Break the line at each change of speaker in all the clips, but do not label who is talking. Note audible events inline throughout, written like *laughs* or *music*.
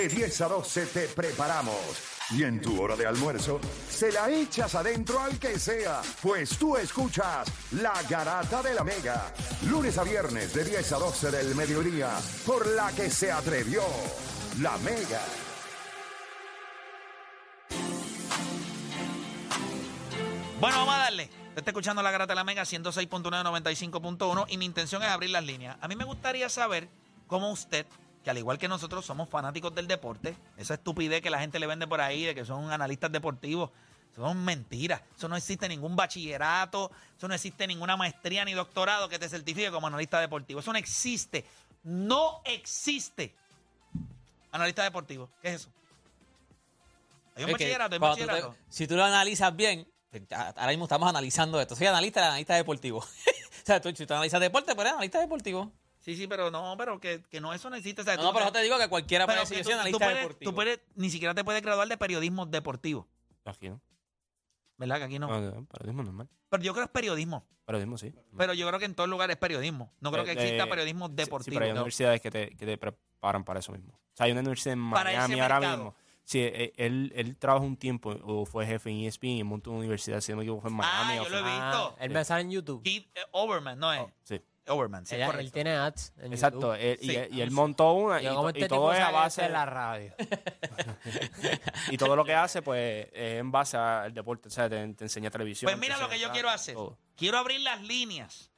De 10 a 12 te preparamos. Y en tu hora de almuerzo, se la echas adentro al que sea, pues tú escuchas La Garata de la Mega. Lunes a viernes de 10 a 12 del mediodía, por la que se atrevió La Mega.
Bueno, vamos a darle. Usted está escuchando la Garata de la Mega 106.995.1 y mi intención es abrir las líneas. A mí me gustaría saber cómo usted, que al igual que nosotros somos fanáticos del deporte, esa estupidez que la gente le vende por ahí de que son analistas deportivos, son mentiras. Eso no existe ningún bachillerato, eso no existe ninguna maestría ni doctorado que te certifique como analista deportivo. Eso no existe. No existe. Analista deportivo. ¿Qué es eso? Hay un
Es
bachillerato, hay un
cuando tú te-
bachillerato.
si tú lo analizas bien, ahora mismo estamos analizando esto. Soy analista, analista deportivo. *laughs* o sea, tú, si tú analizas deporte, pues eres analista deportivo.
Sí, sí, pero no, pero que, que no, eso no existe. O sea,
No,
tú
no, pero yo te digo que cualquiera
pero
puede
que
soy
tú- puedes-
deportivo.
Tú puedes, ni siquiera te puedes graduar de periodismo deportivo,
Aquí, ¿no?
¿verdad? Que aquí no.
Ah, periodismo normal.
Pero yo creo que es periodismo.
Periodismo, sí.
Pero yo creo que en todo lugar es periodismo. No creo que
Eh,
exista
eh,
periodismo deportivo.
Sí, pero hay
No.
universidades que te, que te preparan para eso mismo. O sea, hay una universidad en
Para ese
Miami ahora mismo. Sí, eh, él, él trabajó un tiempo o fue jefe en ESPN y montó una universidad, si no me equivoco, fue en Miami.
Ah,
o
yo lo he visto.
él me sale en YouTube.
Keith Overman, no es.
Sí,
Overman, sí,
Ella- él
correcto.
tiene ads en
exacto.
YouTube.
él- y,
Sí.
y él montó una y,
Yo como
to-
este
y
tipo
todo es a
sale
base
en la radio. *laughs*
y todo lo que hace pues es en base al deporte, o sea, te, te enseña televisión.
Pues mira
te
lo que yo quiero hacer.
todo.
Quiero abrir las líneas.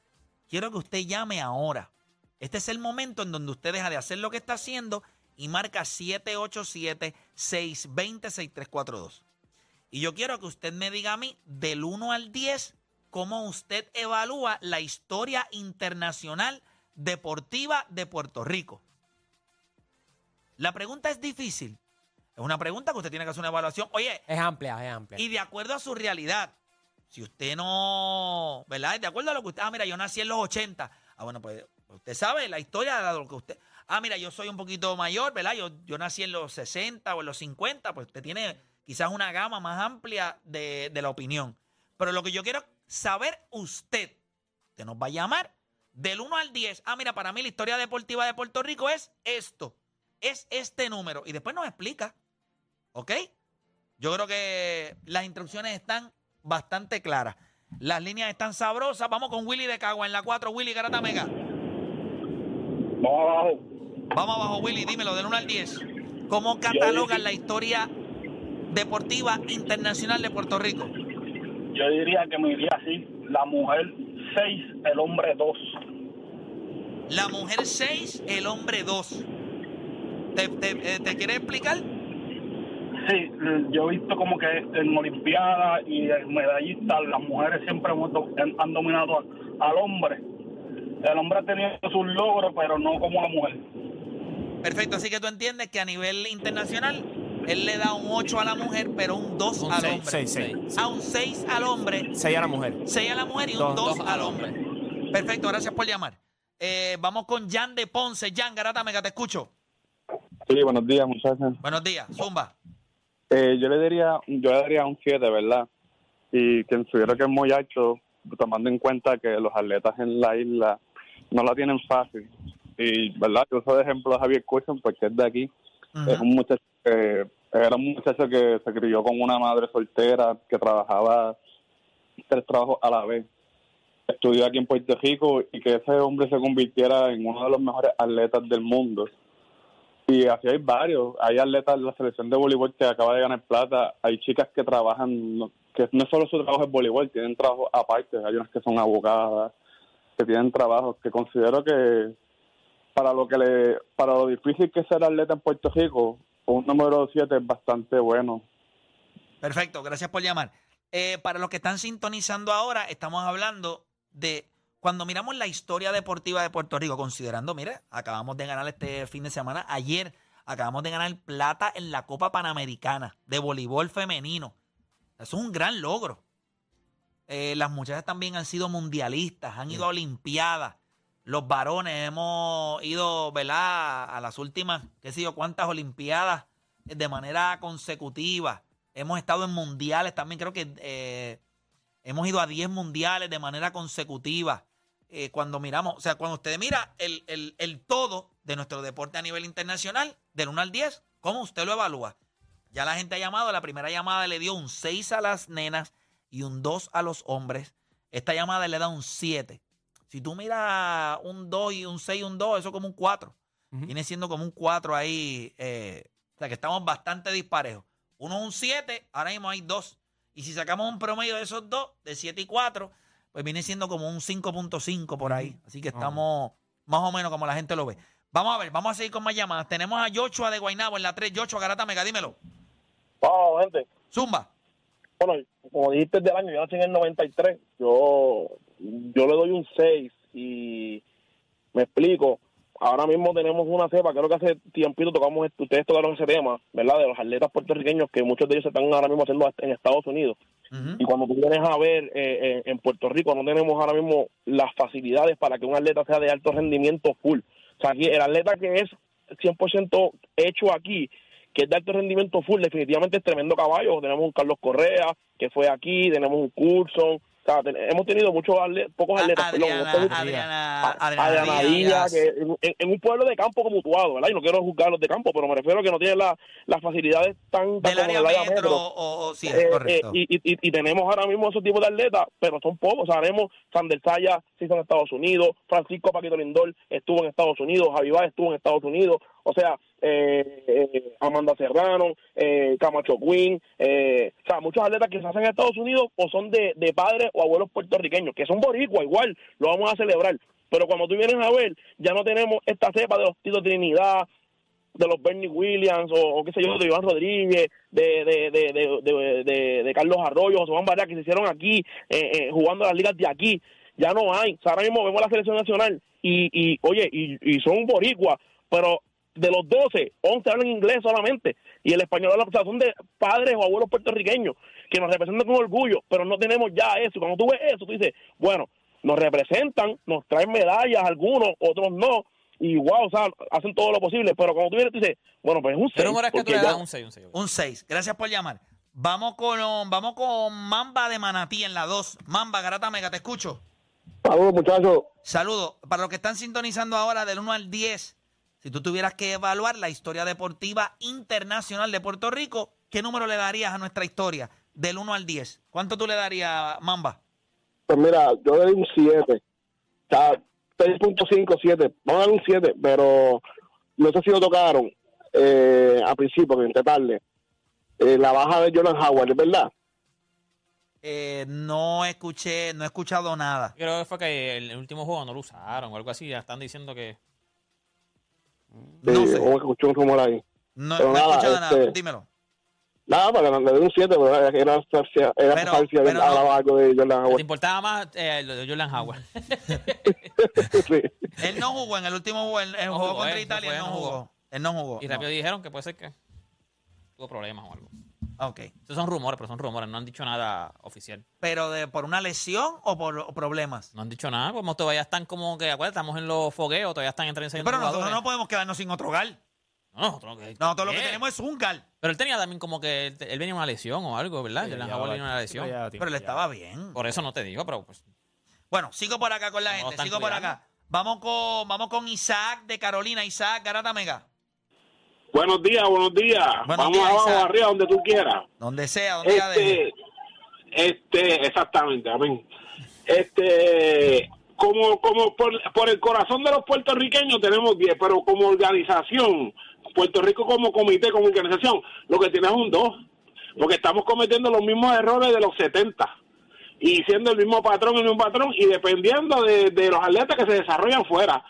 Quiero que usted llame ahora. Este es el momento en donde usted deja de hacer lo que está haciendo y marca 787-620-6342. Y yo quiero que usted me diga a mí, del 1 al 10, cómo usted evalúa la historia internacional deportiva de Puerto Rico. La pregunta es difícil. Es una pregunta que usted tiene que hacer una evaluación. Oye,
Es amplia, es amplia.
y de acuerdo a su realidad. Si usted no, ¿verdad? De acuerdo a lo que usted, ah, mira, yo nací en los 80. Ah, bueno, pues usted sabe la historia de lo que usted, ah, mira, yo soy un poquito mayor, ¿verdad? Yo, yo nací en los 60 o en los 50, pues usted tiene quizás una gama más amplia de, de la opinión. Pero lo que yo quiero saber usted, usted nos va a llamar del 1 al 10. Ah, mira, para mí la historia deportiva de Puerto Rico es esto, es este número. Y después nos explica, ¿ok? Yo creo que las instrucciones están bastante claras. Las líneas están sabrosas. Vamos con Willy de Cagua en la 4. Willy Garata Mega.
Vamos abajo.
Vamos abajo, Willy. Dímelo, del 1 al 10. ¿Cómo catalogan la historia deportiva internacional de Puerto Rico?
Yo diría que me iría así. La mujer 6, el hombre 2.
La mujer 6, el hombre 2. ¿Te, te, eh, ¿te quieres explicar?
Sí, yo he visto como que en Olimpiadas y en medallistas las mujeres siempre han, dominado al hombre. El hombre ha tenido sus logros, pero no como la mujer.
Perfecto, así que tú entiendes que a nivel internacional él le da un 8 a la mujer, pero un 2
Un
al
seis,
hombre.
seis, seis.
A un 6 al hombre,
Seis a la mujer.
6 a la mujer y un
Dos,
2
dos
al
al
hombre. Perfecto, gracias por llamar. Eh, vamos con Jan de Ponce. Jan, Garata Mega, te escucho.
Sí, buenos días, muchachos.
Buenos días, Zumba.
Eh, yo le daría, yo le daría un 7, ¿verdad? Y considero que es muy alto, tomando en cuenta que los atletas en la isla no la tienen fácil. Y, ¿verdad? Yo uso de ejemplo a Javier Curson porque es de aquí. Es un muchacho que, era un muchacho que se crió con una madre soltera que trabajaba tres trabajos a la vez. Estudió aquí en Puerto Rico y que ese hombre se convirtiera en uno de los mejores atletas del mundo. Y así hay varios. Hay atletas de la selección de voleibol que acaba de ganar plata. Hay chicas que trabajan, que no solo su trabajo es voleibol, tienen trabajo aparte. Hay unas que son abogadas, que tienen trabajos que considero que para lo que le, para lo difícil que es ser atleta en Puerto Rico, un número 7 es bastante bueno.
Perfecto, gracias por llamar. Eh, para los que están sintonizando ahora, estamos hablando de cuando miramos la historia deportiva de Puerto Rico, considerando, mire, acabamos de ganar este fin de semana, ayer acabamos de ganar plata en la Copa Panamericana de voleibol femenino. Eso es un gran logro. Eh, las muchachas también han sido mundialistas, han ido a Olimpiadas. Los varones hemos ido, ¿verdad? A las últimas, qué sé yo, cuántas Olimpiadas de manera consecutiva. Hemos estado en mundiales también, creo que eh, hemos ido a 10 mundiales de manera consecutiva. Eh, cuando miramos, o sea, cuando usted mira el, el- el todo de nuestro deporte a nivel internacional, del 1 al 10, ¿Cómo usted lo evalúa? Ya la gente ha llamado, la primera llamada le dio un 6 a las nenas y un 2 a los hombres. Esta llamada le da un 7. Si tú miras un 2 y un 6 y un 2, eso es como un 4. Viene siendo como un 4 ahí. eh, o sea que estamos bastante disparejos. Uno es un 7, ahora mismo hay dos. Y si sacamos un promedio de esos dos, de 7 y 4, pues viene siendo como un 5.5 por ahí. Así que estamos más o menos como la gente lo ve. Vamos a ver, vamos a seguir con más llamadas. Tenemos a Joshua de Guaynabo en la 3. Joshua Garata Mega, dímelo.
Wow, gente.
Zumba.
Bueno, como dijiste del año, yo nací en el 93. Yo, yo le doy un 6 y me explico. Ahora mismo tenemos una cepa, creo que hace tiempito tocamos, este- ustedes tocaron ese tema, ¿verdad? De los atletas puertorriqueños que muchos de ellos se están ahora mismo haciendo en Estados Unidos. Y cuando tú vienes a ver eh, eh, en Puerto Rico, no tenemos ahora mismo las facilidades para que un atleta sea de alto rendimiento full. O sea, aquí el atleta que es 100% hecho aquí, que es de alto rendimiento full, definitivamente es tremendo caballo. Tenemos un Carlos Correa, que fue aquí, tenemos un Curson. O sea, ten- hemos tenido muchos atle- pocos atletas. perdón,
Adriana,
muchos-
Adriana, Adriana
Adriana
Díaz.
Díaz, que en, un pueblo de campo como Utuado, ¿verdad? Y no quiero juzgar los de campo, pero me refiero a que no tienen la- las facilidades tan,
Del
como
área
en el
metro,
metro.
o, o- sí,
Eh,
es correcto.
eh, y, y- y tenemos ahora mismo esos tipos de atletas, pero son pocos. Sabemos, Sander Saya se hizo en Estados Unidos, Francisco Paquito Lindor estuvo en Estados Unidos, Javivá estuvo en Estados Unidos, o sea, eh, eh, Amanda Serrano, eh, Camacho Quinn, eh, o sea, muchos atletas que se hacen en Estados Unidos o son de, padres o abuelos puertorriqueños, que son boricua igual, lo vamos a celebrar. Pero cuando tú vienes a ver, ya no tenemos esta cepa de los Tito Trinidad, de los Bernie Williams o, o qué sé yo, de Iván Rodríguez, de, Carlos Arroyo, José Juan Varela, que se hicieron aquí, eh, jugando las ligas de aquí. Ya no hay. O sea, ahora mismo vemos la selección nacional y, y oye, y, y son boricuas, pero de los 12, 11 hablan inglés solamente y el español habla, o sea, son de padres o abuelos puertorriqueños que nos representan con orgullo, pero no tenemos ya eso. Cuando tú ves eso, tú dices, bueno, nos representan, nos traen medallas algunos, otros no, y wow, o sea, hacen todo lo posible, pero cuando tú vienes, tú dices, bueno, pues es un
¿Qué
6.
número es que tú le das? Un 6, un 6.
Un 6. Gracias por llamar. Vamos con, vamos con Mamba de Manatí en la 2. Mamba, Garata Mega, te escucho.
Saludos, muchachos.
Saludos. Para los que están sintonizando ahora del 1 al 10, si tú tuvieras que evaluar la historia deportiva internacional de Puerto Rico, ¿qué número le darías a nuestra historia del 1 al 10? ¿Cuánto tú le darías, Mamba?
Pues mira, yo le doy un 7. O sea, 6.5, 7. Vamos a dar un 7, pero no sé si lo tocaron eh, al principio, que entré tarde. Eh, la baja de Jordan Howard, ¿es verdad?
Eh, no escuché, no he escuchado nada.
Creo que fue que el último juego no lo usaron o algo así. Ya están diciendo que.
No
Sí,
sé.
o escuché un rumor ahí.
No,
Pero
no he
nada,
escuchado nada.
este-
Dímelo.
Nada, para que le doy un 7, pero era, era, era
Pero- no.
algo de Jordan
¿Te
Howard.
importaba más eh, lo de Jordan Howard? *laughs*
sí.
Él no jugó en el último juego, el, el
No
juego
jugó,
contra
él, no
Italia, él no
no
jugó.
jugó.
Él no jugó.
Y
no.
rápido dijeron que puede ser que tuvo problemas o algo.
Ok.
Estos son rumores, pero son rumores. No han dicho nada oficial.
¿Pero de, por una lesión o por o problemas?
No han dicho nada. Como todavía están como que, acuérdate, estamos en los fogueos, todavía están entre
Pero nosotros no podemos quedarnos sin otro gal.
No, nosotros, que-
Nosotros lo que tenemos es un gal.
Pero él tenía también como que él, él venía una lesión o algo, ¿verdad?
Sí,
venía una lesión.
ya
Pero él estaba bien.
Por eso no te digo, pero pues.
Bueno, sigo por acá con la
No,
gente. Sigo por acá. Vamos con, vamos con Isaac de Carolina. Isaac, Garata Mega.
Buenos días, buenos días.
Buenos
Vamos
días,
abajo,
Isaac.
arriba, donde tú quieras.
Donde sea, donde deje.
Este, este, exactamente, amén. Este, como, como por, por el corazón de los puertorriqueños tenemos 10, pero como organización, Puerto Rico como comité, como organización, lo que tiene es un 2, porque estamos cometiendo los mismos errores de los 70 y siendo el mismo patrón, el mismo patrón, y dependiendo de, de los atletas que se desarrollan fuera.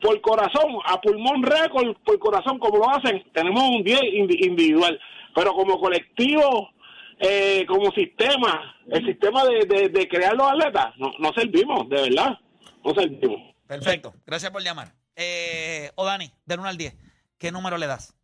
Por corazón, a pulmón récord, por corazón, como lo hacen, tenemos un 10 indi- individual. Pero como colectivo, eh, como sistema, el sistema de, de, de crear los atletas, no, no servimos, de verdad, no servimos.
Perfecto. Gracias por llamar. Eh, o Dani, del 1 al 10. ¿Qué número le das?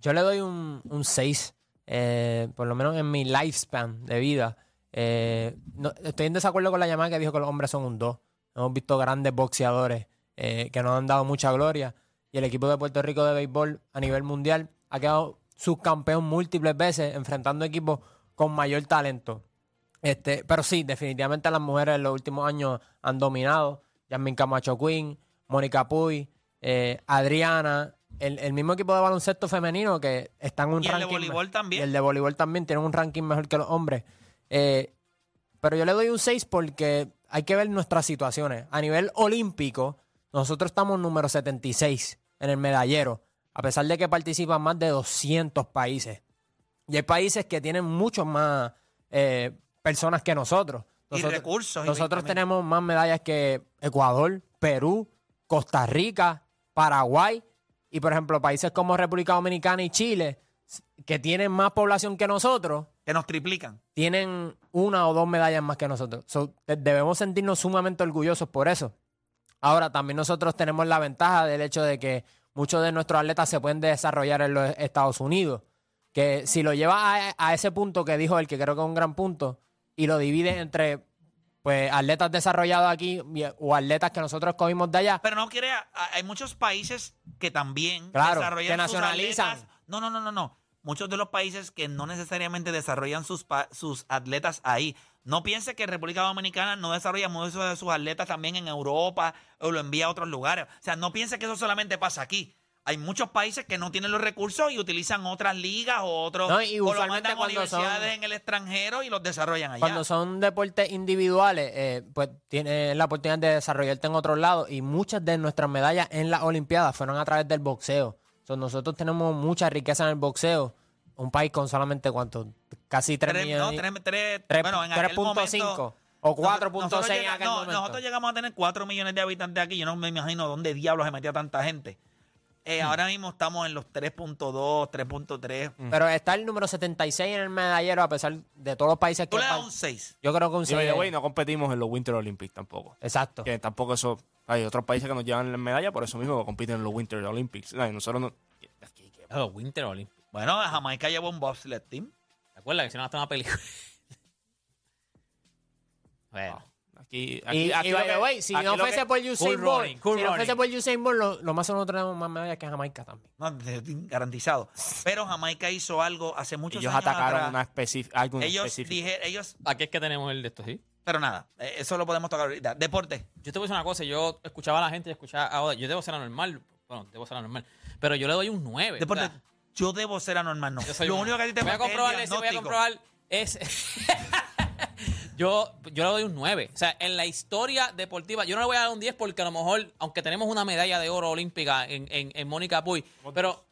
Yo le doy un, un 6, eh, por lo menos en mi lifespan de vida. Eh, no- estoy en desacuerdo con la llamada que dijo que los hombres son un 2. Hemos visto grandes boxeadores eh, que nos han dado mucha gloria. Y el equipo de Puerto Rico de béisbol a nivel mundial ha quedado subcampeón múltiples veces enfrentando equipos con mayor talento. Este, pero sí, definitivamente las mujeres en los últimos años han dominado. Yasmin Camacho Quinn, Mónica Puy, eh, Adriana, el, el mismo equipo de baloncesto femenino que está en un
Y el de
ranking.
voleibol también.
Y el de voleibol también tiene un ranking mejor que los hombres. Eh, pero yo le doy un 6 porque hay que ver nuestras situaciones. A nivel olímpico, nosotros estamos número 76 en el medallero, a pesar de que participan más de 200 países. Y hay países que tienen muchos más eh, personas que nosotros.
Y
Nosotros,
recursos, y
nosotros
también.
tenemos más medallas que Ecuador, Perú, Costa Rica, Paraguay y, por ejemplo, países como República Dominicana y Chile, que tienen más población que nosotros,
Que nos triplican.
tienen una o dos medallas más que nosotros. So, de- debemos sentirnos sumamente orgullosos por eso. Ahora, también nosotros tenemos la ventaja del hecho de que muchos de nuestros atletas se pueden desarrollar en los Estados Unidos. Que si lo llevas a, a ese punto que dijo él, que creo que es un gran punto, y lo divides entre pues atletas desarrollados aquí o atletas que nosotros cogimos de allá,
Pero no quiere, hay muchos países que también
Claro,
desarrollan
que
sus
nacionalizan.
atletas. No, no, no, no, no. Muchos de los países que no necesariamente desarrollan sus, sus atletas ahí. No piense que República Dominicana no desarrolla muchos de sus atletas también en Europa o lo envía a otros lugares. O sea, no piense que eso solamente pasa aquí. Hay muchos países que no tienen los recursos y utilizan otras ligas o otros.
No, y
o lo
usualmente
mandan a
cuando son-
universidades en el extranjero y los desarrollan allá.
Cuando son deportes individuales, eh, pues tienes la oportunidad de desarrollarte en otros lados y muchas de nuestras medallas en las Olimpiadas fueron a través del boxeo. So, nosotros tenemos mucha riqueza en el boxeo. Un país con solamente cuánto, casi 3
Tres-
millones.
no, tres- tres-
tres-
bueno,
3.5 o
Nosotros-
4.6 en aquel
no,
momento.
Nosotros llegamos a tener 4 millones de habitantes aquí. Yo no me imagino dónde diablos se metía tanta gente. Eh,
Hmm.
Ahora mismo estamos en los 3.2, 3.3.
Pero está el número 76 en el medallero a pesar de todos los países que...
Tú le das un 6.
Yo creo que un
Y by the
6.
way, no competimos en los Winter Olympics tampoco.
Exacto.
Que tampoco eso. Hay otros países que nos llevan la medalla, por eso mismo compiten en los Winter Olympics. No, nosotros no. Que-
Los Winter Olympics.
Bueno, Jamaica llevó un bobsled team.
¿Te acuerdas que hicieron hasta una película? *laughs* bueno.
Aquí,
Y,
aquí,
y
aquí
by the way, si
aquí
no fuese
que-
por Usain
Cool
Bolt,
running,
si no fuese por Usain Bolt, lo, lo más nosotros tenemos más medallas que Jamaica también.
No, garantizado. Pero Jamaica hizo algo hace muchos
ellos
años
atacaron
atrás.
una algo
ellos
específico.
dije, ellos,
Aquí es que tenemos el de esto, ¿sí?
pero nada, eh, eso lo podemos tocar ahorita. Deporte.
Yo te voy a decir una cosa, yo escuchaba a la gente y escuchaba ahora, yo debo ser anormal, bueno, debo ser anormal, pero yo le doy un 9.
Deporte. Yo debo ser anormal, no.
yo soy
Lo
un-
único que a ti te
voy a
falta es
voy a comprobar es *laughs* yo yo le doy un 9. O sea, en la historia deportiva, yo no le voy a dar un 10 porque a lo mejor, aunque tenemos una medalla de oro olímpica en, en, en Mónica Puy, pero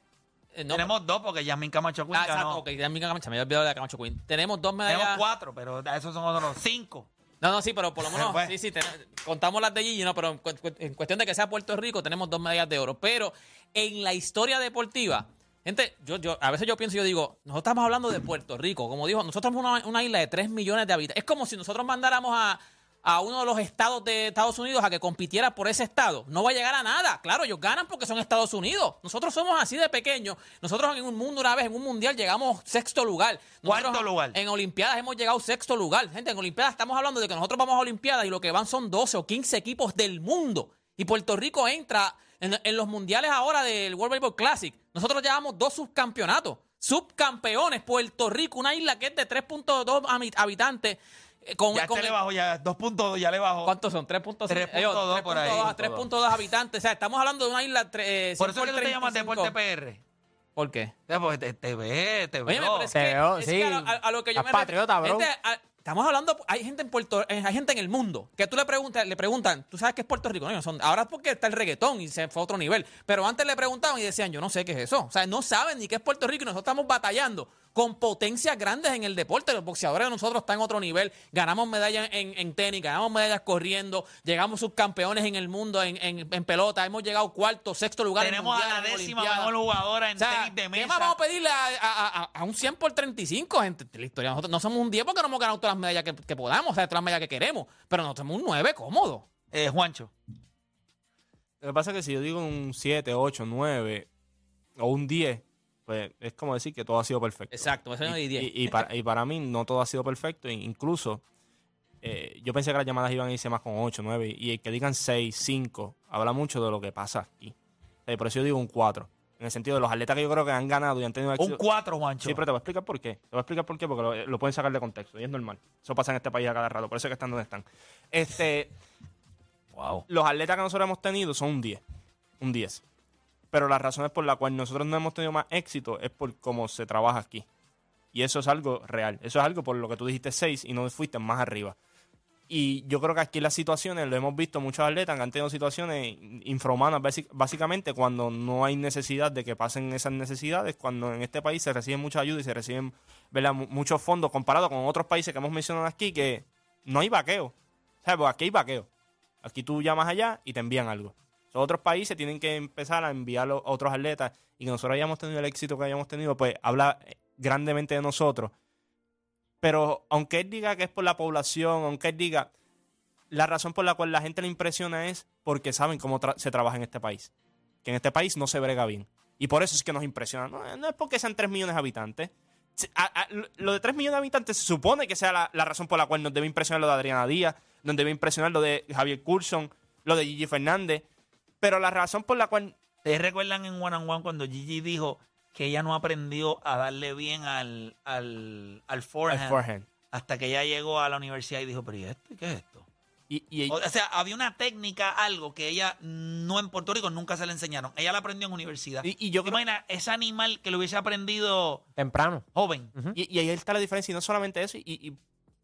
eh, no,
Tenemos dos porque Yasmin Camacho Quinn
Ah, exacto,
ganó.
ok, ya mi Camacho, me había olvidado de Camacho Queen. Tenemos dos medallas.
Tenemos cuatro, pero esos son otros cinco.
No, no, sí, pero por lo *laughs* menos,
Pues.
sí, sí, ten- contamos las de Gigi, no, pero en, en cuestión de que sea Puerto Rico, tenemos dos medallas de oro. Pero en la historia deportiva, gente, yo, yo, a veces yo pienso, yo digo, nosotros estamos hablando de Puerto Rico, como dijo, nosotros somos una, una isla de 3 millones de habitantes. Es como si nosotros mandáramos a, a uno de los estados de Estados Unidos a que compitiera por ese estado. No va a llegar a nada. Claro, ellos ganan porque son Estados Unidos. Nosotros somos así de pequeños. Nosotros en un mundo, una vez, en un mundial, llegamos sexto lugar. Nosotros
Cuarto lugar.
En Olimpiadas hemos llegado sexto lugar. Gente, en Olimpiadas estamos hablando de que nosotros vamos a Olimpiadas y lo que van son 12 o 15 equipos del mundo. Y Puerto Rico entra en, en los mundiales ahora del World Baseball Classic. Nosotros llevamos dos subcampeonatos. Subcampeones, Puerto Rico, una isla que es de 3.2 habi- habitantes. eh, Con,
Ya
con
este le
el-
bajó, ya 2.2, ya le bajó.
¿Cuántos son? 3.2
3.2 por ahí.
3.2 habitantes. O sea, estamos hablando de una isla. tre- eh,
Por eso
100
es que tú te llamas
35.
Deporte PR.
¿Por qué?
Sea, porque te, te ve, te
Oye,
veo.
pero es
Te
que,
veo,
es
sí.
que a, a- a lo que yo me
patriota, bro.
Gente, a- estamos hablando, hay gente en Puerto, eh, hay gente en el mundo que tú le preguntas, le preguntan, ¿tú sabes qué es Puerto Rico? No, son, ahora es porque está el reggaetón y se fue a otro nivel. Pero antes le preguntaban y decían, yo no sé qué es eso. O sea, no saben ni qué es Puerto Rico y nosotros estamos batallando con potencias grandes en el deporte. Los boxeadores de nosotros están en otro nivel. Ganamos medallas en, en tenis, ganamos medallas corriendo, llegamos subcampeones en el mundo en, en- en pelota, hemos llegado cuarto, sexto lugar. en
Tenemos a la décima mejor jugadora en
O sea,
tenis de
¿qué
mesa.
más vamos a pedirle a, a- a- a un 100 por 35, gente? La historia. Nosotros no somos un 10 porque no hemos ganado todas las medallas que, que podamos, o sea, todas las medallas que queremos. Pero nosotros somos un 9 cómodo.
Eh, Juancho.
Lo que pasa es que si yo digo un 7, 8, 9 o un 10, pues es como decir que todo ha sido perfecto.
Exacto, eso no
y,
es 10.
y- y para, y para mí no todo ha sido perfecto. e Incluso eh, yo pensé que las llamadas iban a irse más con 8, 9 y el que digan 6, 5, habla mucho de lo que pasa aquí. Eh, por eso yo digo un 4. En el sentido de los atletas que yo creo que han ganado y han tenido
Un
éxito.
4, Juancho.
Sí, pero te voy a explicar por qué. Te voy a explicar por qué, porque lo, lo pueden sacar de contexto y es normal. Eso pasa en este país a cada rato, por eso es que están donde están. Este, *laughs*
Wow.
los atletas que nosotros hemos tenido son un 10. Un 10. pero las razones por las cuales nosotros no hemos tenido más éxito es por cómo se trabaja aquí. Y eso es algo real. Eso es algo por lo que tú dijiste 6 y no fuiste más arriba. Y yo creo que aquí las situaciones, lo hemos visto muchos atletas que han tenido situaciones infrahumanas, básicamente cuando no hay necesidad de que pasen esas necesidades, cuando en este país se recibe mucha ayuda y se reciben ¿verdad? mu- muchos fondos comparado con otros países que hemos mencionado aquí, que no hay vaqueo. Sea, pues aquí hay vaqueo. Aquí tú llamas allá y te envían algo. Otros países tienen que empezar a enviar a otros atletas y que nosotros hayamos tenido el éxito que hayamos tenido, pues habla eh, grandemente de nosotros. Pero aunque él diga que es por la población, aunque él diga, la razón por la cual la gente le impresiona es porque saben cómo se trabaja en este país. Que en este país no se brega bien. Y por eso es que nos impresiona. No, es porque sean 3 millones de habitantes. Lo de 3 millones de habitantes se supone que sea la, razón por la cual nos debe impresionar lo de Adriana Díaz, nos debe impresionar lo de Javier Coulson, lo de Gigi Fernández. Pero la razón por la cual
¿Ustedes recuerdan en One on One cuando Gigi dijo que ella no aprendió a darle bien al, al, al forehand, hasta que ella llegó a la universidad y dijo, pero ¿y esto? ¿Qué es esto?
Y, y-
O, o sea, había una técnica, algo que ella no en Puerto Rico nunca se le enseñaron. Ella la aprendió en universidad.
y- y yo
¿Te
creo-
imaginas ese animal que lo hubiese aprendido
Temprano.
joven?
Y, y ahí está la diferencia, y no solamente eso, y, y,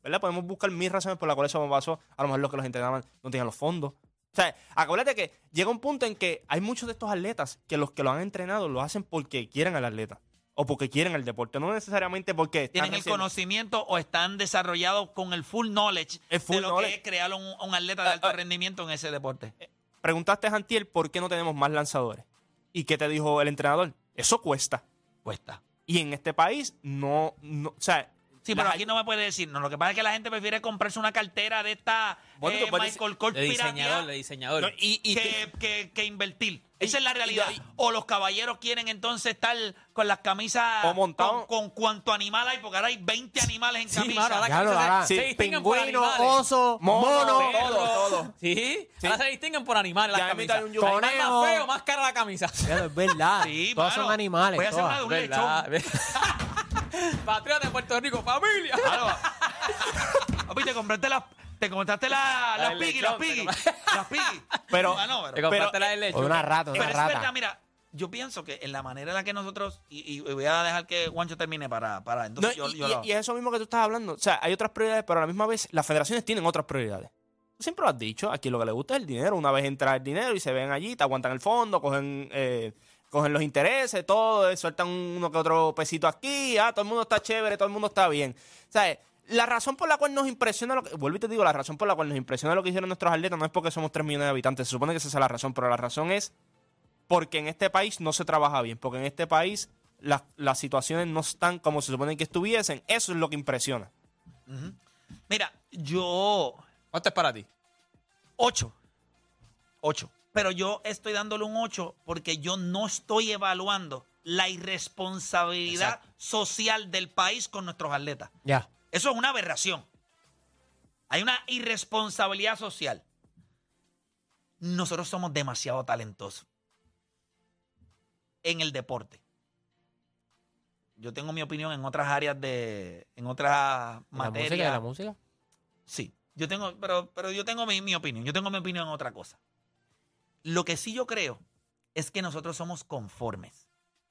¿verdad? podemos buscar mil razones por las cuales eso pasó. A lo mejor los que los entrenaban no tenían los fondos. O sea, acuérdate que llega un punto en que hay muchos de estos atletas que los que lo han entrenado lo hacen porque quieren al atleta o porque quieren el deporte, no necesariamente porque están
Tienen el conocimiento o están desarrollados con el full knowledge
El full
de lo
knowledge.
que es crear un, un atleta de
Ah,
alto
ah.
rendimiento en ese deporte.
Preguntaste a Jantiel por qué no tenemos más lanzadores. ¿Y qué te dijo el entrenador? Eso cuesta.
Cuesta.
Y en este país no, no o sea,
Sí, pero aquí no me puede decir. No, lo que pasa es que la gente prefiere comprarse una cartera de esta
Bueno,
eh, Michael Kors
De diseñador, de diseñador.
No, y, y
que, que- que invertir. Esa
Y-
es la realidad.
y-
o los caballeros quieren entonces estar con las camisas
O montado-
con, con cuanto animal hay, porque ahora hay 20 animales en
Sí,
camisa.
mano, ahora
Ya lo
se-
hará.
se
Sí,
distinguen por
Pingüino,
animales.
oso,
Mono,
mono.
Perro.
todo, todo.
Sí,
Sí.
ahora se distinguen por animales las camisas.
un
más feo, más cara la camisa.
Ya, Es verdad.
Sí,
Todos
mano.
son animales.
Voy a hacer una de un lechón.
Patriota de Puerto Rico, familia.
Claro. Papi, te compraste las, te compraste la-
La
las piggy, las piggy. Las piggy.
Pero-
Ah, no,
Te
pero,
compraste
pero-
la de leche.
Una rata, una
pero es
rata.
verdad, mira, yo pienso que en la manera en la que nosotros, y, y voy a dejar que Juancho termine para, para
No, y,
yo, yo
y-
lo-
y es eso mismo que tú estás hablando. O sea, hay otras prioridades, pero a la misma vez las federaciones tienen otras prioridades. Tú siempre lo has dicho. Aquí lo que les gusta es el dinero. Una vez entra el dinero y se ven allí, te aguantan el fondo, cogen, eh, cogen los intereses, todo, eh, sueltan uno que otro pesito aquí. Ah, todo el mundo está chévere, todo el mundo está bien. O sea, la razón por la cual nos impresiona lo que. Vuelvo y te digo, la razón por la cual nos impresiona lo que hicieron nuestros atletas no es porque somos 3 millones de habitantes. Se supone que esa es la razón, pero la razón es porque en este país no se trabaja bien, porque en este país las, las situaciones no están como se supone que estuviesen. Eso es lo que impresiona.
Mira, yo
¿Cuánto es para ti?
8. 8. Pero yo estoy dándole un 8 porque yo no estoy evaluando la irresponsabilidad
Exacto.
social del país con nuestros atletas.
Ya.
Eso es una aberración. Hay una irresponsabilidad social. Nosotros somos demasiado talentosos en el deporte. Yo tengo mi opinión en otras áreas de, en otras
¿La música?
materias.
¿La música?
Sí, yo tengo, pero, pero yo tengo mi, mi opinión. Yo tengo mi opinión en otra cosa. Lo que sí yo creo es que nosotros somos conformes.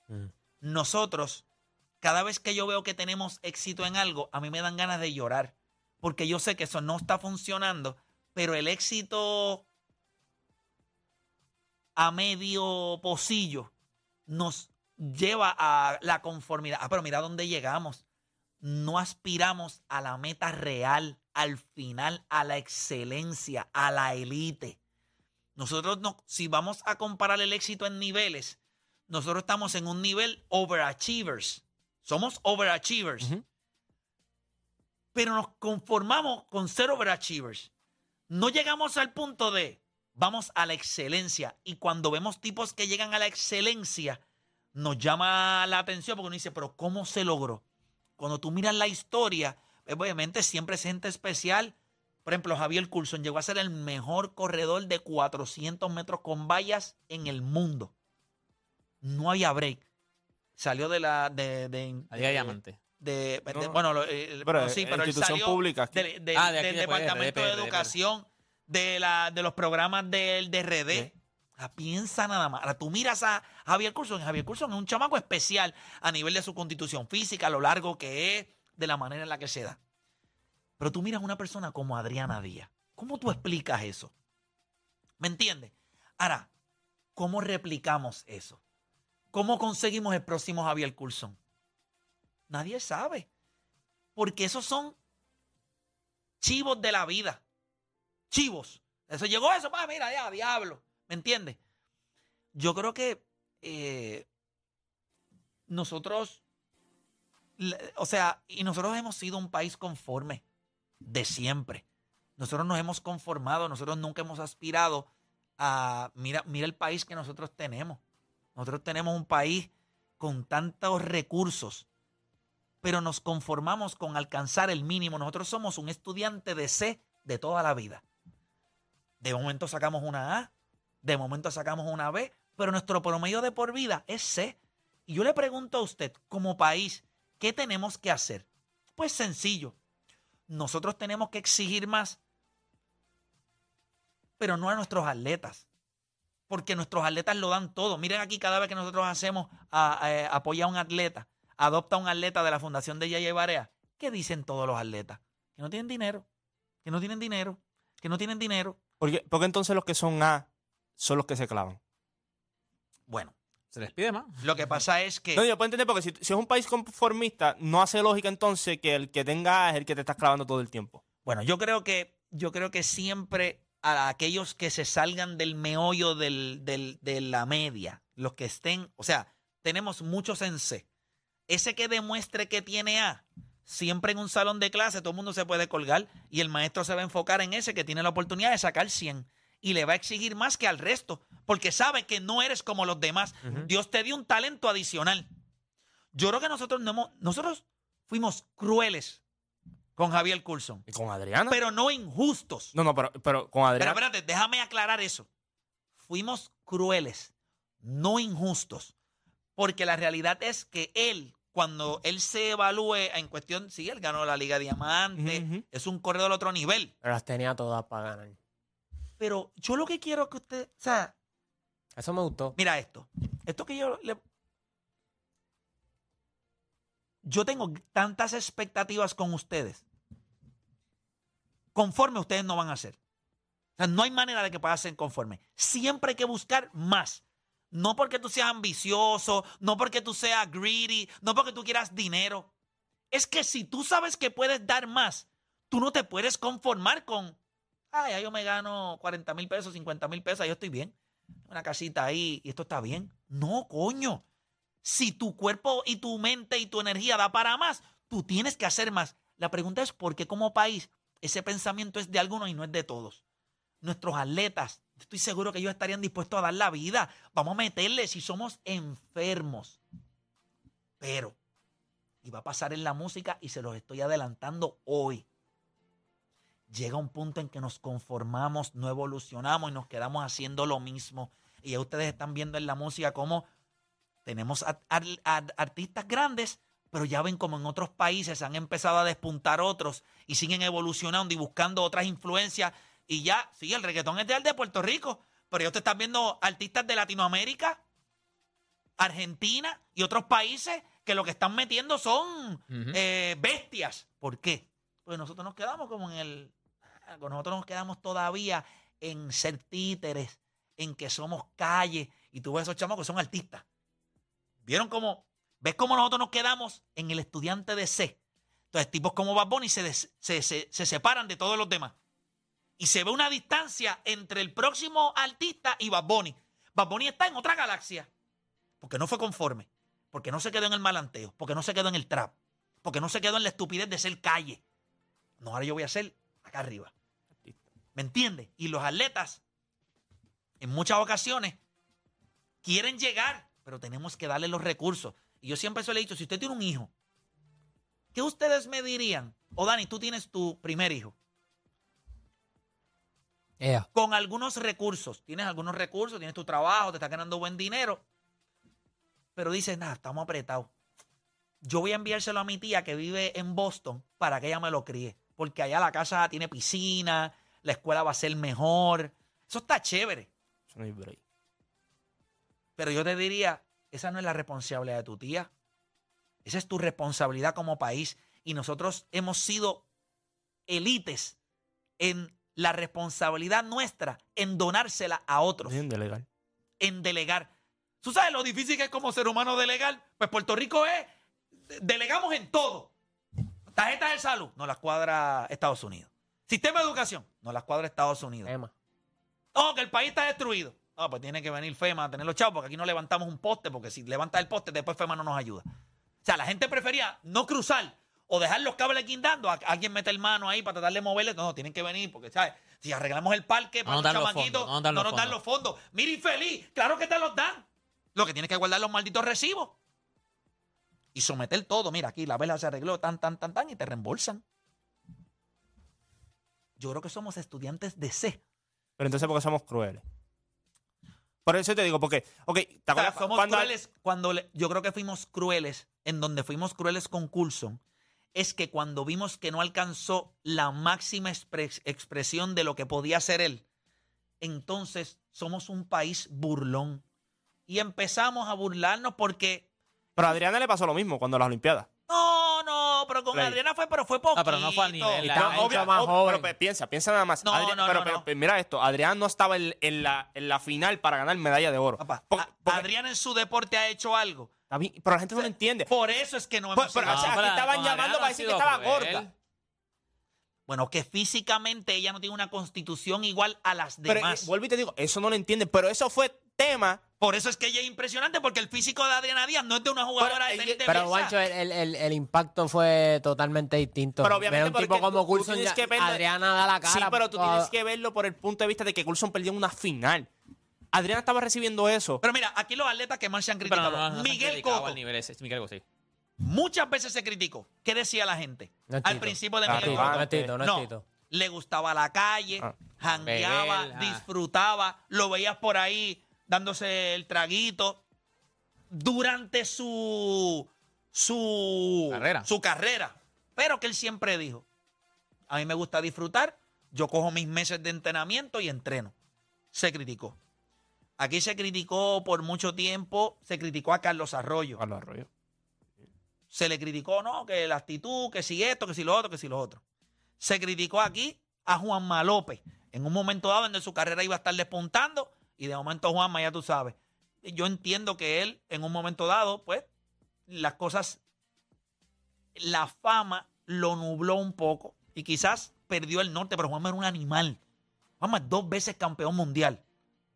Mm.
Nosotros, cada vez que yo veo que tenemos éxito en algo, a mí me dan ganas de llorar. Porque yo sé que eso no está funcionando, pero el éxito a medio pocillo nos lleva a la conformidad. Ah, pero mira dónde llegamos no aspiramos a la meta real, al final, a la excelencia, a la élite. Nosotros no, si vamos a comparar el éxito en niveles, nosotros estamos en un nivel overachievers. Somos overachievers. Pero nos conformamos con ser overachievers. No llegamos al punto de vamos a la excelencia. Y cuando vemos tipos que llegan a la excelencia, nos llama la atención porque uno dice, pero ¿cómo se logró? Cuando tú miras la historia, obviamente siempre es gente especial. Por ejemplo, Javier Coulson llegó a ser el mejor corredor de 400 metros con vallas en el mundo. No había break. Salió de la... De, de,
La Liga
de-
Diamante.
de- de-
No.
bueno, lo- eh,
Pero,
bueno, sí,
eh,
pero él salió
pública
del, de-
Ah,
Departamento de, Educación, de, la, de los programas del DRD. Ahora, piensa nada más. Ahora, tú miras a Javier Curson. Javier Curson es un chamaco especial a nivel de su constitución física, a lo largo que es, de la manera en la que se da. Pero tú miras a una persona como Adriana Díaz. ¿Cómo tú explicas eso? ¿Me entiendes? Ahora, ¿cómo replicamos eso? ¿Cómo conseguimos el próximo Javier Curson? Nadie sabe. Porque esos son chivos de la vida. Chivos. Eso llegó eso, pa, mira, ya, diablo. ¿Me entiendes? Yo creo que eh, nosotros, o sea, y nosotros hemos sido un país conforme de siempre. Nosotros nos hemos conformado, nosotros nunca hemos aspirado a, mira, mira el país que nosotros tenemos. Nosotros tenemos un país con tantos recursos, pero nos conformamos con alcanzar el mínimo. Nosotros somos un estudiante de C de toda la vida. De momento sacamos una A, de momento sacamos una B, pero nuestro promedio de por vida es C. Y yo le pregunto a usted, como país, ¿qué tenemos que hacer? Pues sencillo. Nosotros tenemos que exigir más, pero no a nuestros atletas. Porque nuestros atletas lo dan todo. Miren aquí, cada vez que nosotros hacemos a, a- apoya a un atleta, adopta a un atleta de la Fundación de Yaya Barea, ¿qué dicen todos los atletas? Que no tienen dinero, que no tienen dinero, que no tienen dinero.
Porque, porque entonces los que son A son los que se clavan.
Bueno,
Se les pide más.
lo que pasa es que...
No, yo puedo entender porque si, si es un país conformista, no hace lógica entonces que el que tenga A es el que te estás clavando todo el tiempo.
Bueno, yo creo que, yo creo que siempre a aquellos que se salgan del meollo del, del- de la media, los que estén, o sea, tenemos muchos en C. Ese que demuestre que tiene A, siempre en un salón de clase todo el mundo se puede colgar y el maestro se va a enfocar en ese que tiene la oportunidad de sacar 100 y le va a exigir más que al resto, porque sabe que no eres como los demás. Dios te dio un talento adicional. Yo creo que nosotros no hemos, nosotros fuimos crueles con Javier Coulson
¿Y con Adriana?
pero no injustos.
no, no, pero, pero con
Pero
Adriana.
espérate, déjame aclarar eso. Fuimos crueles, no injustos. Porque la realidad es que él, cuando él se evalúe en cuestión, sí, él ganó la Liga Diamante, es un corredor de otro nivel.
Pero las tenía todas para ganar.
Pero yo lo que quiero que usted, o sea,
Eso me gustó.
mira esto. Esto que yo le... Yo tengo tantas expectativas con ustedes. Conforme ustedes no van a hacer. O sea, no hay manera de que puedas ser conforme. Siempre hay que buscar más. No porque tú seas ambicioso, no porque tú seas greedy, no porque tú quieras dinero. Es que si tú sabes que puedes dar más, tú no te puedes conformar con, ay, ya yo me gano 40 mil pesos, 50 mil pesos, yo estoy bien. Una casita ahí y esto está bien. No, coño. Si tu cuerpo y tu mente y tu energía da para más, tú tienes que hacer más. La pregunta es por qué como país ese pensamiento es de algunos y no es de todos. Nuestros atletas, estoy seguro que ellos estarían dispuestos a dar la vida. Vamos a meterle si somos enfermos. Pero, y va a pasar en la música y se los estoy adelantando hoy. Llega un punto en que nos conformamos, no evolucionamos y nos quedamos haciendo lo mismo. Y ya ustedes están viendo en la música cómo tenemos a- a- a- artistas grandes, pero ya ven como en otros países han empezado a despuntar otros y siguen evolucionando y buscando otras influencias. Y ya, sí, el reggaetón es del de Puerto Rico, pero ya ustedes están viendo artistas de Latinoamérica, Argentina y otros países que lo que están metiendo son eh, bestias. ¿Por qué? Pues nosotros nos quedamos como en el... Nosotros nos quedamos todavía en ser títeres, en que somos calle. Y tú ves esos chamos que son artistas. ¿Vieron cómo? ¿Ves cómo nosotros nos quedamos en el estudiante de C? Entonces, tipos como Bad Bunny se, se, se- se separan de todos los demás. Y se ve una distancia entre el próximo artista y Bad Bunny. Bad Bunny está en otra galaxia. Porque no fue conforme. Porque no se quedó en el malanteo. Porque no se quedó en el trap. Porque no se quedó en la estupidez de ser calle. No, ahora yo voy a ser acá arriba. ¿Me entiendes? Y los atletas, en muchas ocasiones, quieren llegar, pero tenemos que darle los recursos. Y yo siempre se le he dicho, si usted tiene un hijo, ¿qué ustedes me dirían? O Dani, tú tienes tu primer hijo. Con algunos recursos. Tienes algunos recursos, tienes tu trabajo, te estás ganando buen dinero. Pero dices, nada, estamos apretados. Yo voy a enviárselo a mi tía que vive en Boston para que ella me lo críe. Porque allá la casa tiene piscina, la escuela va a ser mejor. Eso está chévere.
Eso no hay break.
Pero yo te diría, esa no es la responsabilidad de tu tía. Esa es tu responsabilidad como país. Y nosotros hemos sido élites en la responsabilidad nuestra en donársela a otros,
Bien de legal.
en delegar. ¿Tú sabes lo difícil que es como ser humano delegar? Pues Puerto Rico es, de- delegamos en todo. Tarjetas de salud, no las cuadra Estados Unidos. Sistema de educación, no las cuadra Estados Unidos.
Tema.
No, que el país está destruido. No, pues tiene que venir FEMA a tener los chavos, porque aquí no levantamos un poste, porque si levanta el poste, después FEMA no nos ayuda. O sea, la gente prefería no cruzar o dejar los cables guindando, a, alguien mete el mano ahí para tratar de moverle. No, no, tienen que venir, porque, ¿sabes? Si arreglamos el parque para
No
los chamaquitos,
no nos dan
no
los
nos dan los fondos. Mira, infeliz, claro que te los dan. Lo que tienes que guardar los malditos recibos. Y someter todo. Mira, aquí la vela se arregló, tan, tan, tan, tan, y te reembolsan. Yo creo que somos estudiantes de C.
Pero entonces, ¿por qué somos crueles? Por eso te digo, porque, ok, ¿te
O sea,
acuerdas
somos
cuando-
crueles cuando le- yo creo que fuimos crueles, en donde fuimos crueles con Coulson, es que cuando vimos que no alcanzó la máxima expres- expresión de lo que podía ser él, entonces somos un país burlón. Y empezamos a burlarnos porque,
Pero a Adriana le pasó lo mismo cuando las Olimpiadas.
no, no, pero con
Play.
Adriana fue, pero fue poquito.
Ah, pero no fue a nivel,
Y
la- No,
obvio,
más
obvio,
joven.
pero pe- piensa, piensa nada más.
No,
Adrián-
no,
pero,
no,
pero,
no.
pe- mira esto, Adrián no estaba en, en la, en la final para ganar medalla de oro.
Papá,
Porque-
a-
porque-
Adriana en su deporte ha hecho algo.
pero la gente no lo entiende.
Por eso es que no
Pues,
hemos
pero, o sea, aquí
pero
estaban llamando
Adriana
para decir que estaba gorda.
Bueno, que físicamente ella no tiene una constitución igual a las
Pero
demás.
eh, vuelvo y te digo, eso no lo entiende. Pero eso fue tema.
Por eso es que ella es impresionante, porque el físico de Adriana Díaz no es de una jugadora de
Pero,
tenis de
Pero,
mesa.
Juancho, el, el- el- el impacto fue totalmente distinto.
Pero obviamente
Ver un tipo
porque
como
tú- tú
Coulson,
tienes
ya-
que verlo-
Adriana da la cara.
sí, pero tú tienes que verlo por el punto de vista de que Coulson perdió en una final. Adriana estaba recibiendo eso.
Pero mira, aquí los atletas que más se han
Pero
criticado.
no, no, no se han
Miguel
criticado
Cotto,
al nivel ese. Miguel Cotto, sí.
muchas veces se criticó. ¿Qué decía la gente?
No es
Al
Tito.
principio de
Ah,
No es
Miguel
Tito,
Cotto.
no es Tito, no es
No,
Tito.
le gustaba la calle,
Ah.
jangueaba,
Beber, ah.
disfrutaba, lo veías por ahí dándose el traguito. Durante su, su
Carrera.
su carrera. Pero que él siempre dijo, a mí me gusta disfrutar, yo cojo mis meses de entrenamiento y entreno. Se criticó. Aquí se criticó por mucho tiempo, se criticó a Carlos Arroyo.
Carlos Arroyo.
Se le criticó, no, que la actitud, que si esto, que si lo otro, que si lo otro. Se criticó aquí a Juanma López en un momento dado donde su carrera iba a estar despuntando y de momento Juanma, ya tú sabes. Yo entiendo que él en un momento dado, pues, las cosas, la fama lo nubló un poco y quizás perdió el norte, pero Juanma era un animal. Juanma es dos veces campeón mundial.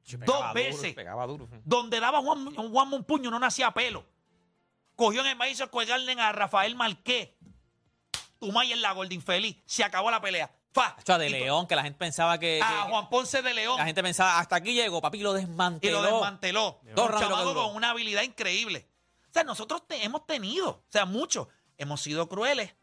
Dos
duro,
veces.
Duro.
Donde daba Juan, Juanma un puño, no nacía pelo. Cogió en el maíz a colgarle a Rafael Marqués. Tumay en la gorda infeliz. Se acabó la pelea. Fa.
Hecho, a De
Y
León, que la gente pensaba que.
A
que-
Juan Ponce de León.
La gente pensaba, hasta aquí llegó, papi, lo
Y
desmanteló.
lo desmanteló.
Dos
Un chamaco con una habilidad increíble. O sea, nosotros te- hemos tenido, o sea, muchos, hemos sido crueles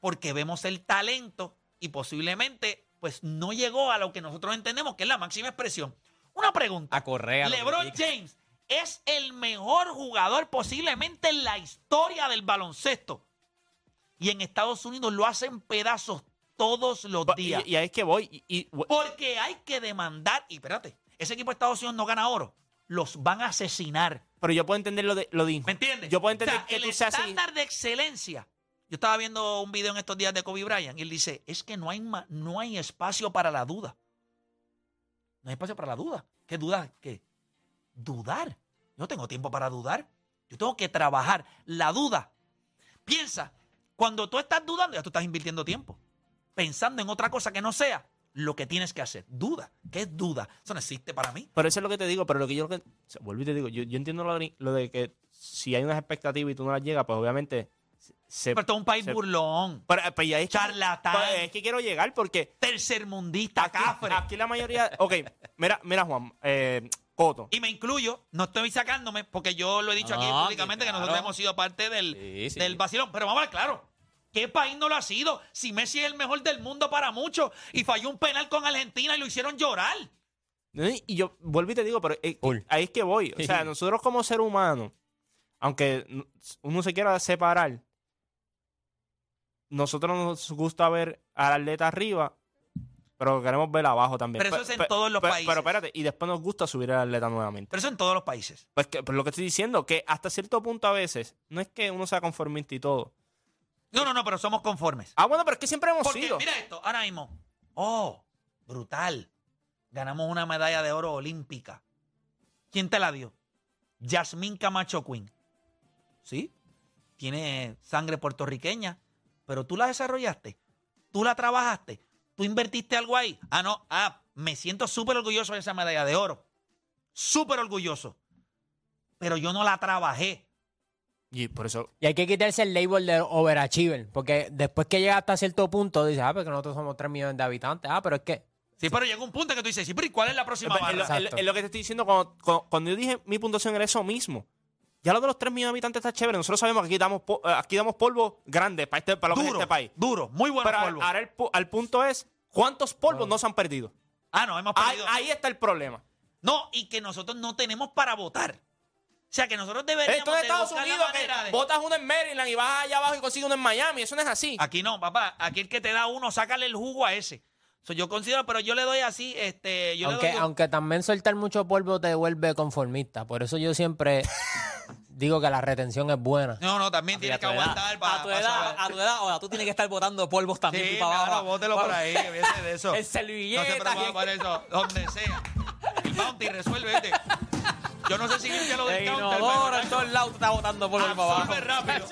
porque vemos el talento y posiblemente, pues, no llegó a lo que nosotros entendemos que es la máxima expresión. Una pregunta.
A Correa.
LeBron. James es el mejor jugador posiblemente en la historia del baloncesto. Y en Estados Unidos lo hacen pedazos todos los días.
y ahí es que voy. Y, y-
Porque hay que demandar. Y espérate, ese equipo de Estados Unidos no gana oro. Los van a asesinar.
pero yo puedo entender lo de, lo de
¿Me entiendes?
Yo puedo entender
O sea,
que
el
tú seas así.
estándar de excelencia. Yo estaba viendo un video en estos días de Kobe Bryant y él dice, es que no hay, no hay espacio para la duda. No hay espacio para la duda. ¿Qué duda? ¿Qué? Dudar. Yo no tengo tiempo para dudar. Yo tengo que trabajar. La duda. Piensa, cuando tú estás dudando, ya tú estás invirtiendo tiempo. Pensando en otra cosa que no sea lo que tienes que hacer. Duda. ¿Qué es duda? Eso no existe para mí.
Pero eso es lo que te digo, pero lo que yo, lo que, o sea, vuelvo y te digo, yo, yo entiendo lo de, lo de que si hay unas expectativas y tú no las llegas, pues obviamente se...
Pero esto es un país
se-
burlón.
pero, pero ya es que-
Charlatán.
pues, es que quiero llegar porque
Tercermundista,
aquí,
cafre.
aquí la mayoría... Ok, mira, mira Juan, eh, Coto.
Y me incluyo, no estoy sacándome, porque yo lo he dicho aquí
No,
públicamente que
claro.
nosotros hemos sido parte del,
Sí, sí.
del vacilón. Pero vamos a ver, claro, ¿qué país no lo ha sido? Si Messi es el mejor del mundo para muchos y falló un penal con Argentina y lo hicieron llorar.
Y yo vuelvo y te digo, pero eh, ahí es que voy. O sea, *laughs* nosotros como ser humano, aunque uno se quiera separar, nosotros nos gusta ver al atleta arriba pero queremos ver abajo también.
Pero eso es en todos los países.
Pero espérate, y después nos gusta subir al atleta nuevamente.
Pero eso en todos los países.
Pues, que, pues lo que estoy diciendo, que hasta cierto punto a veces, no es que uno sea conformista y todo.
No, no, no, pero somos conformes.
Ah, bueno, pero es que siempre hemos
Porque,
sido.
mira esto, ahora mismo. Oh, brutal. Ganamos una medalla de oro olímpica. ¿Quién te la dio? Yasmín Camacho Quinn. ¿Sí? Tiene sangre puertorriqueña, pero tú la desarrollaste. Tú la trabajaste. Tú invertiste algo ahí. Ah, no. Ah, me siento súper orgulloso de esa medalla de oro. Súper orgulloso. Pero yo no la trabajé.
Y por eso,
Y hay que quitarse el label de overachiever, porque después que llega hasta cierto punto, dices, ah, porque nosotros somos 3 millones de habitantes. Ah, pero es que
Sí, pero llega un punto que tú dices, sí, pero ¿y cuál es la próxima
es,
barra?
lo, es- lo que te estoy diciendo cuando, cuando, cuando yo dije mi puntuación era eso mismo. Ya lo de los 3 millones de habitantes está chévere. Nosotros sabemos que aquí damos, eh, aquí damos polvo grande para, este, para lo que es este país.
duro, muy bueno
Pero
polvo.
ahora el, al punto es, ¿cuántos polvos no se han perdido?
Ah, no, hemos
Ahí,
perdido.
ahí está el problema.
No, y que nosotros no tenemos para votar. O sea, que nosotros deberíamos
Esto es
de
Estados Unidos que
de-
votas uno en Maryland y vas allá abajo y consigues uno en Miami. Eso no es así.
Aquí no, papá. Aquí el que te da uno, sácale el jugo a ese. So, yo considero, pero yo le doy así, este, yo
aunque,
le doy...
aunque también soltar mucho polvo te vuelve conformista. Por eso yo siempre *laughs* digo que la retención es buena.
No, no, también
Papi,
tiene
a
que aguantar para...
a tu edad, a tu edad, ahora tú tienes que estar botando polvos también
Sí,
para
claro,
abajo.
bótelo por ahí, *laughs* de eso.
El
No se
y-
por eso, donde sea. El bounty resuelve, vete. Yo no sé si ya lo del
El
counter,
inodoro en todos lados tú estás botando polvo para abajo.
absorbe rápido.